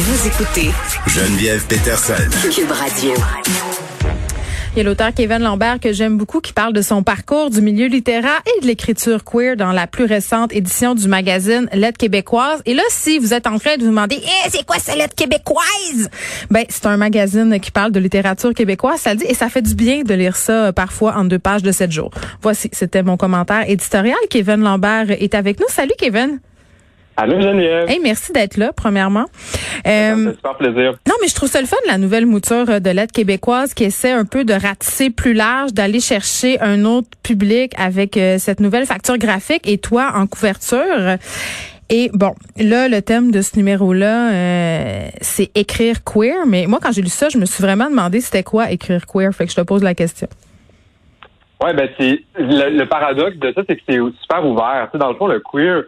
Vous écoutez Geneviève Peterson. Cube Radio. Il y a l'auteur Kevin Lambert que j'aime beaucoup qui parle de son parcours du milieu littéraire et de l'écriture queer dans la plus récente édition du magazine Lettre québécoise. Et là, si vous êtes en train de vous demander, eh, c'est quoi cette lettre québécoise? Ben, c'est un magazine qui parle de littérature québécoise, ça le dit, et ça fait du bien de lire ça euh, parfois en deux pages de sept jours. Voici, c'était mon commentaire éditorial. Kevin Lambert est avec nous. Salut, Kevin. Allô Geneviève. Hey, merci d'être là, premièrement. Euh, super plaisir. Non, mais je trouve ça le fun, la nouvelle mouture de l'aide québécoise qui essaie un peu de ratisser plus large, d'aller chercher un autre public avec euh, cette nouvelle facture graphique et toi en couverture. Et bon, là, le thème de ce numéro-là, euh, c'est écrire queer. Mais moi, quand j'ai lu ça, je me suis vraiment demandé c'était quoi écrire queer. Fait que je te pose la question. Ouais, ben c'est le, paradoxe de ça, c'est que c'est super ouvert. Tu sais, dans le fond, le queer,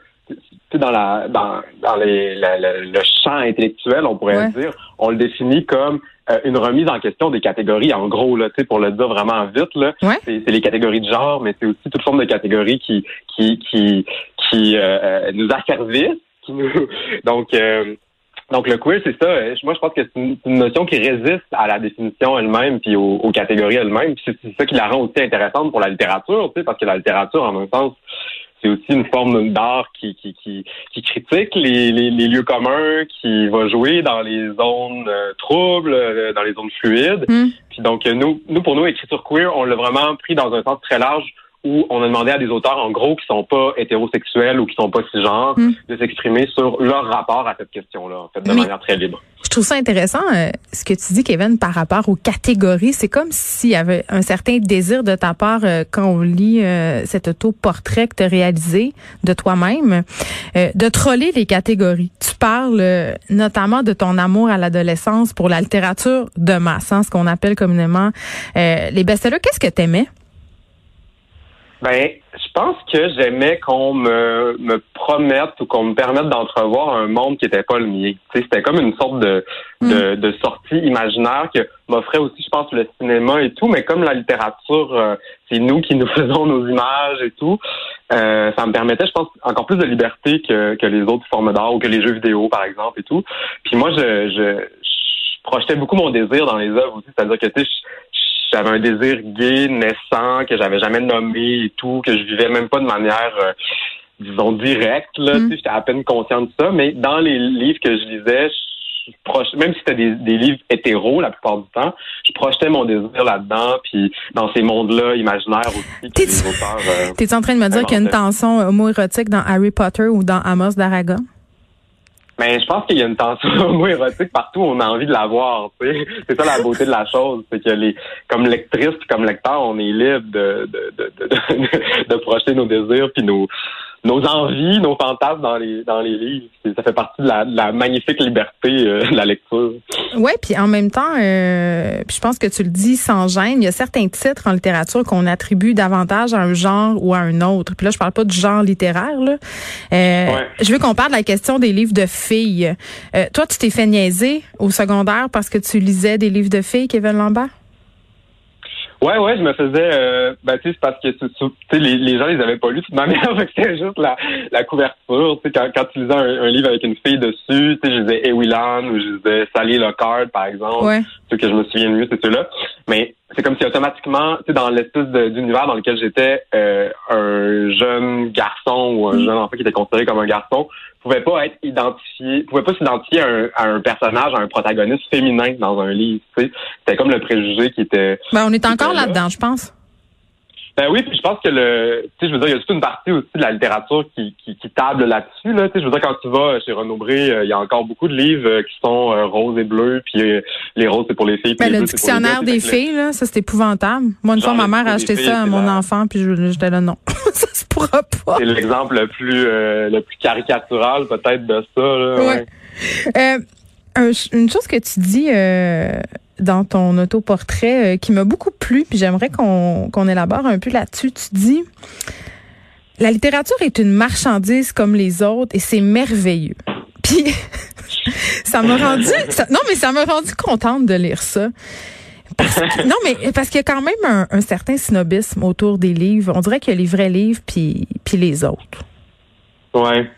dans la dans, dans les, le champ intellectuel, on pourrait dire, on le définit comme euh, une remise en question des catégories. En gros, là, pour le dire vraiment vite, là, c'est, les catégories de genre, mais c'est aussi toute forme de catégories qui qui qui qui euh, euh, nous asservissent. Qui nous... donc donc le queer, c'est ça. Moi, je pense que c'est une, notion qui résiste à la définition elle-même puis aux, aux catégories elles-mêmes. c'est, c'est ça qui la rend aussi intéressante pour la littérature, parce que la littérature, en un sens, c'est aussi une forme d'art qui, qui, qui, qui critique les, les, les, lieux communs, qui va jouer dans les zones euh, troubles, euh, dans les zones fluides. Hmm. Puis donc, nous, nous, pour nous, écriture queer, on l'a vraiment pris dans un sens très large où on a demandé à des auteurs, en gros, qui sont pas hétérosexuels ou qui sont pas cisgenres, hmm. de s'exprimer sur leur rapport à cette question-là, en fait, de manière très libre. Je trouve ça intéressant, euh, ce que tu dis, Kevin, par rapport aux catégories. C'est comme s'il y avait un certain désir de ta part euh, quand on lit euh, cet auto-portrait que tu as réalisé de toi-même, de troller les catégories. Tu parles notamment de ton amour à l'adolescence pour la littérature de masse, hein, ce qu'on appelle communément les best-sellers. Qu'est-ce que tu aimais? Ben, je pense que j'aimais qu'on me, me promette ou qu'on me permette d'entrevoir un monde qui n'était pas le mien. C'était comme une sorte de, de, mm. de, sortie imaginaire que m'offrait aussi, je pense, le cinéma et tout, mais comme la littérature, euh, c'est nous qui nous faisons nos images et tout, euh, ça me permettait, je pense, encore plus de liberté que, que les autres formes d'art ou que les jeux vidéo, par exemple, et tout. Puis moi, je, je, je projetais beaucoup mon désir dans les œuvres aussi, c'est-à-dire que, tu sais, j'avais un désir gay naissant que j'avais jamais nommé et tout, que je vivais même pas de manière, euh, disons, directe. Là, mm. J'étais à peine conscient de ça, mais dans les livres que je lisais, je même si c'était des, des, livres hétéros la plupart du temps, je projetais mon désir là-dedans, puis dans ces mondes-là imaginaires aussi. T'es-tu euh, en train de me dire qu'il y a une tension homo-érotique dans Harry Potter ou dans Amos d'Aragon? Mais je pense qu'il y a une tension homo-érotique partout, on a envie de la voir. C'est ça la beauté de la chose. C'est que les comme lectrice comme lecteur, on est libre de, de, de, de, de projeter nos désirs puis nos nos envies, nos fantasmes dans les dans les livres. Ça fait partie de la, la magnifique liberté euh, de la lecture. Ouais, puis en même temps, euh, je pense que tu le dis sans gêne. Il y a certains titres en littérature qu'on attribue davantage à un genre ou à un autre. Puis là, je parle pas du genre littéraire. Là. Euh, Je veux qu'on parle de la question des livres de filles. Euh, toi, tu t'es fait niaiser au secondaire parce que tu lisais des livres de filles, Kevin Lambert? Ouais, ouais, je me faisais, euh, ben, tu sais, c'est parce que, tu sais, les, les gens, ils avaient pas lu toute manière, c'était juste la, la couverture, tu sais, quand, quand tu lisais un, livre avec une fille dessus, tu sais, je disais Ewilan ou je disais Sally Lockhart, par exemple, ouais. ceux que je me souviens mieux, c'est ceux-là, mais c'est comme si automatiquement, tu sais, dans l'espèce d'univers dans lequel j'étais, euh, un jeune garçon ou un mm. jeune enfant qui était considéré comme un garçon pouvait pas être identifié, pouvait pas s'identifier à, un, personnage, à un protagoniste féminin dans un livre. Tu sais, c'était comme le préjugé qui était. Ben, on est encore là-dedans, je pense. Ben oui, puis je pense que le, tu sais, je veux dire, il y a toute une partie aussi de la littérature qui, qui, qui table là-dessus. Là, tu sais, je veux dire, quand tu vas chez Renaud Bré, euh, il y a encore beaucoup de livres euh, qui sont euh, roses et bleus, puis les roses c'est pour les filles. Ben, le dictionnaire des filles, là, ça c'est épouvantable. Moi, une fois, ma mère a acheté ça à mon enfant, puis j'étais là non, ça se pourra pas. C'est l'exemple le plus le plus caricatural peut-être de ça. Là, ouais. une chose que tu dis euh, dans ton autoportrait euh, qui m'a beaucoup plu, puis j'aimerais qu'on élabore un peu là-dessus. Tu dis la littérature est une marchandise comme les autres et c'est merveilleux. Puis ça m'a rendu non mais ça m'a rendu contente de lire ça. non mais parce qu'il y a quand même un, un, certain snobisme autour des livres. On dirait qu'il y a les vrais livres puis puis les autres. Ouais.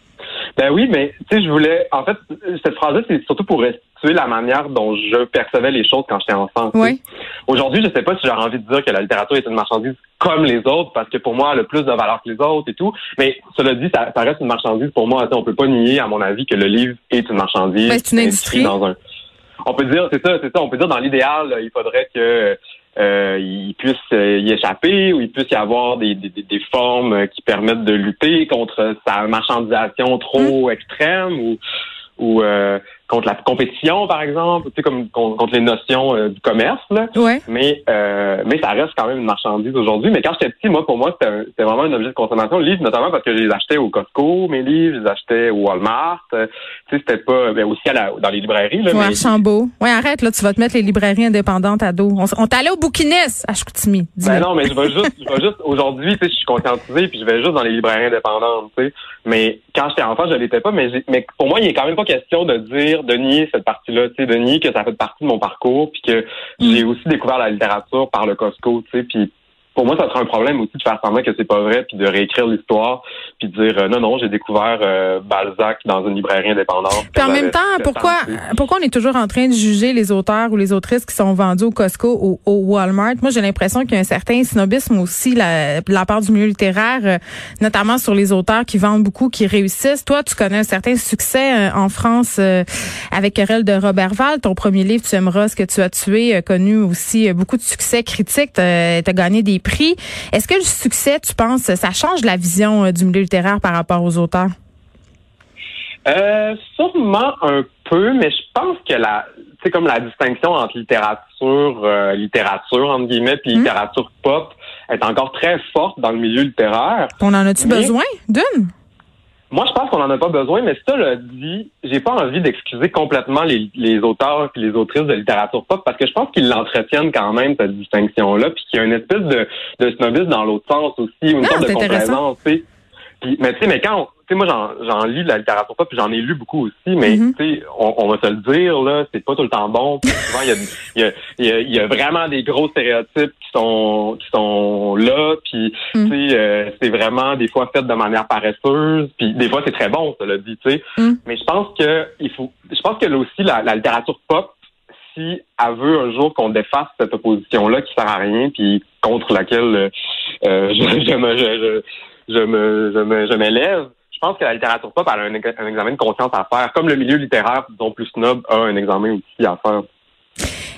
Ben oui, mais tu sais, je voulais. En fait, cette phrase-là, c'est surtout pour restituer la manière dont je percevais les choses quand j'étais enfant. Oui. Aujourd'hui, je sais pas si j'aurais envie de dire que la littérature est une marchandise comme les autres, parce que pour moi, elle a plus de valeur que les autres et tout. Mais cela dit, ça, reste une marchandise pour moi. On peut pas nier, à mon avis, que le livre est une marchandise. Ben, c'est une industrie. Dans un... On peut dire, c'est ça, c'est ça. On peut dire dans l'idéal, il faudrait que euh, il puisse euh, y échapper ou il puisse y avoir des, des, des, formes qui permettent de lutter contre sa marchandisation trop mmh. extrême ou ou euh, contre la compétition, par exemple, tu sais, comme contre les notions euh, du commerce. Là. Mais euh, mais ça reste quand même une marchandise aujourd'hui. Mais quand j'étais petit, moi, pour moi, c'était vraiment un objet de consommation. Le livre, notamment parce que je les achetais au Costco, mes livres, je les achetais au Walmart. tu sais, c'était pas mais aussi à la, dans les librairies. Là, ouais, Archambault. Ouais, arrête, là, tu vas te mettre les librairies indépendantes à dos. On, on t'allait au bouquiniste à Chicoutimi. Ben non, mais je vais juste, je vais juste aujourd'hui, tu sais, je suis conscientisé, puis je vais juste dans les librairies indépendantes, tu sais. Mais quand j'étais enfant, je l'étais pas. Mais, mais pour moi, il est quand même pas question de dire, de nier cette partie-là, tu sais, de nier que ça fait partie de mon parcours, puis que mm. j'ai aussi découvert la littérature par le Costco, tu sais, puis pour moi, ça sera un problème aussi de faire semblant que c'est pas vrai, puis de réécrire l'histoire, puis de dire euh, non, non, j'ai découvert euh, Balzac dans une librairie indépendante. Puis en même temps, pourquoi pourquoi on est toujours en train de juger les auteurs ou les autrices qui sont vendus au Costco ou au Walmart? Moi, j'ai l'impression qu'il y a un certain snobisme aussi la, la part du milieu littéraire, euh, notamment sur les auteurs qui vendent beaucoup, qui réussissent. Toi, tu connais un certain succès en France avec Querelle de Robert Val. Ton premier livre, Tu aimeras ce que tu as tué, a connu aussi beaucoup de succès critique. Tu as gagné des prix. Est-ce que le succès, tu penses, ça change la vision euh, du milieu littéraire par rapport aux auteurs? Euh, sûrement un peu, mais je pense que la, c'est comme la distinction entre littérature, euh, littérature entre guillemets, puis hmm? littérature pop est encore très forte dans le milieu littéraire. On en a-tu besoin d'une? Moi, je pense qu'on n'en a pas besoin, mais ça le dit, j'ai pas envie d'excuser complètement les, les auteurs et les autrices de littérature pop parce que je pense qu'ils l'entretiennent quand même, cette distinction-là, puis qu'il y a une espèce de, de snobisme dans l'autre sens aussi, une sorte de complaisance, mais tu sais, mais quand sais, moi j'en lis de la littérature pop, puis j'en ai lu beaucoup aussi, mais mm-hmm. tu sais, on, on, va se le dire là, c'est pas tout le temps bon. souvent il y a, y, a, y, a, y a vraiment des gros stéréotypes qui sont qui sont là, puis mm. tu sais, euh, c'est vraiment des fois fait de manière paresseuse, puis des fois c'est très bon, ça le dit, tu sais. Mm. Mais je pense que il faut, je pense que là aussi la, la littérature pop si elle veut un jour qu'on défasse cette opposition-là qui sert à rien, puis contre laquelle euh, je, je, me, je, je me, je me, je m'élève. Je pense que la littérature pop a un, examen de conscience à faire, comme le milieu littéraire, disons plus snob, a un examen aussi à faire.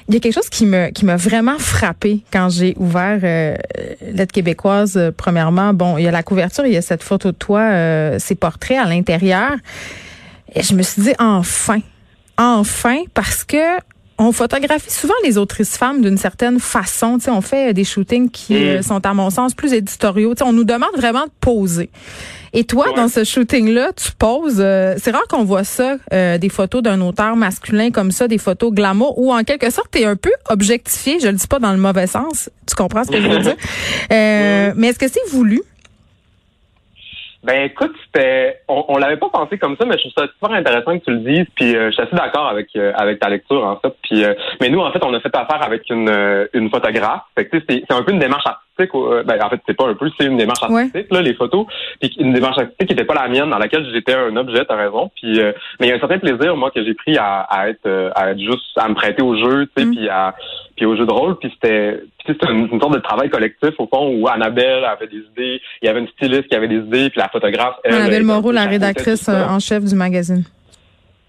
Il y a quelque chose qui me qui m'a vraiment frappé quand j'ai ouvert euh, l'aide québécoise. Euh, premièrement, bon, il y a la couverture, il y a cette photo de toi, euh, ces portraits à l'intérieur. Et je me suis dit enfin, enfin, parce que on photographie souvent les autrices femmes d'une certaine façon. on fait des shootings qui mm. euh, sont, à mon sens, plus éditoriaux. on nous demande vraiment de poser. Et toi, dans ce shooting-là, tu poses. Euh, c'est rare qu'on voit ça, euh, des photos d'un auteur masculin comme ça, des photos glamour, où en quelque sorte, tu es un peu objectifié. Je le dis pas dans le mauvais sens. Tu comprends ce que je veux dire? mais est-ce que c'est voulu? Ben écoute, c'était on, on l'avait pas pensé comme ça, mais je trouve ça super intéressant que tu le dises. Puis euh, je suis assez d'accord avec euh, avec ta lecture en fait. Puis euh, mais nous en fait on a fait affaire avec une une photographe. Fait que c'est c'est un peu une démarche artistique. Ben en fait c'est pas un peu, c'est une démarche artistique là les photos. Puis une démarche artistique qui était pas la mienne, dans laquelle j'étais un objet. T'as raison. Puis mais il y a un certain plaisir moi que j'ai pris à, à être à être juste à me prêter au jeu, tu sais, mm. puis à puis au jeu de rôle. Puis c'était c'était une, sorte de travail collectif au fond où Annabelle avait des idées, il y avait une styliste qui avait des idées, puis la photographe. Elle, Annabelle Moreau, la rédactrice euh, en chef du magazine.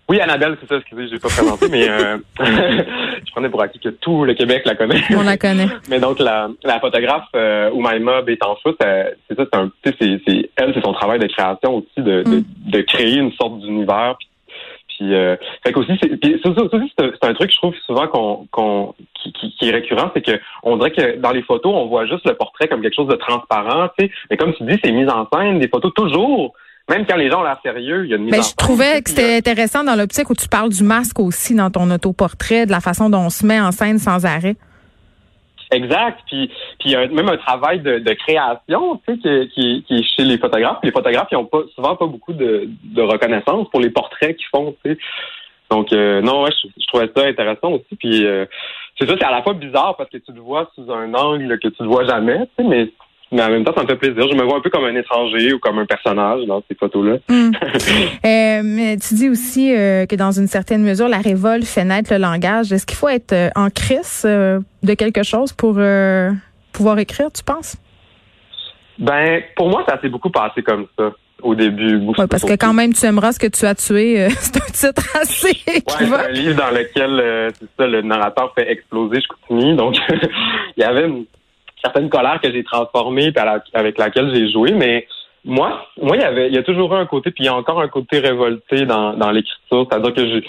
Oui, Annabelle, c'est ça, excusez, je l'ai pas présenté, mais euh, prenais pour acquis que tout le Québec la connaît. On la connaît. mais donc la, la photographe euh, Oumaima Bétanfou, c'est ça, c'est un, c'est, c'est elle, c'est son travail de création aussi de, de, mm. de, créer une sorte d'univers, puis, euh, fait qu'aussi, c'est, c'est, un truc, je trouve souvent qu'on, qu'on qui, qui, est récurrent, c'est que on dirait que dans les photos, on voit juste le portrait comme quelque chose de transparent, tu sais. Mais comme tu dis, c'est mise en scène, des photos toujours même quand les gens ont l'air sérieux, il y a une mise Ben, en je trouvais que Puis, c'était euh, intéressant dans l'optique où tu parles du masque aussi dans ton autoportrait, de la façon dont on se met en scène sans arrêt. Exact. Puis, puis il y a même un travail de, de création, tu sais, qui, qui, qui est chez les photographes. Les photographes, ils ont pas souvent pas beaucoup de, de reconnaissance pour les portraits qu'ils font, tu sais. Donc euh, non, ouais, je, je trouvais ça intéressant aussi. Puis euh, c'est ça, c'est à la fois bizarre parce que tu le vois sous un angle que tu ne vois jamais, tu sais, mais mais en même temps, ça me fait plaisir. Je me vois un peu comme un étranger ou comme un personnage dans ces photos-là. Hmm. Euh, mais tu dis aussi euh, que dans une certaine mesure, la révolte fait naître le langage. Est-ce qu'il faut être euh, en crise euh, de quelque chose pour pouvoir écrire, tu penses? Ben, pour moi, ça s'est beaucoup passé comme ça au début. Parce que quand même, tu aimeras ce que tu as tué. euh, c'est un titre assez Ouais, c'est un livre dans lequel euh, ça, le narrateur fait exploser Chicoutimi. Donc, il y avait une certaine colère que j'ai transformée la- avec laquelle j'ai joué. Mais moi, moi, il y avait, il y a toujours eu un côté, puis il y a encore un côté révolté dans, l'écriture. C'est-à-dire que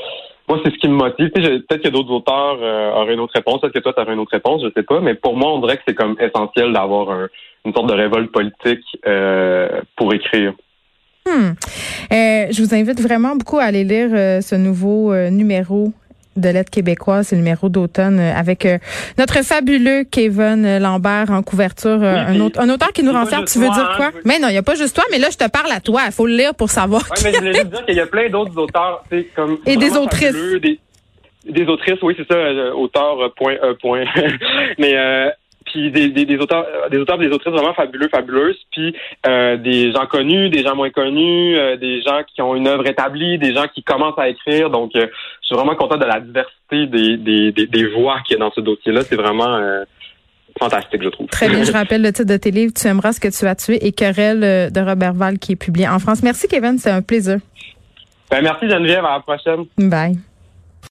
moi, c'est ce qui me motive. Peut-être que d'autres auteurs euh, auraient une autre réponse. Peut-être que toi, tu aurais une autre réponse? Je sais pas. Mais pour moi, on dirait que c'est comme essentiel d'avoir un- une sorte de révolte politique euh, pour écrire. Hmm. Euh, je vous invite vraiment beaucoup à aller lire ce nouveau numéro de l'aide québécoise, c'est le numéro d'automne euh, avec euh, notre fabuleux Kevin Lambert en couverture, euh, Oui, un, autre, un auteur qui nous juste Tu veux dire hein, quoi? veux- Mais non, il n'y a pas juste toi, mais là, je te parle à toi. Il faut le lire pour savoir. Ouais, mais je voulais juste dire qu'il y a plein d'autres auteurs, tu sais, comme Et des autrices. fabuleux, Des, des autrices, oui, c'est ça, euh, auteur euh, point euh, point. mais euh, puis des, des, des auteurs, euh, des auteurs, des autrices vraiment fabuleux, fabuleuses, puis euh, des gens connus, des gens moins connus, euh, des gens qui ont une œuvre établie, des gens qui commencent à écrire. Donc, euh, je suis vraiment content de la diversité des des, des, des voix qu'il y a dans ce dossier-là. C'est vraiment fantastique, je trouve. Très bien, je rappelle le titre de tes livres, Tu aimeras ce que tu as tué et Querelle de Robert Val qui est publié en France. Merci Kevin, c'est un plaisir. Ben, merci Geneviève, à la prochaine. Bye.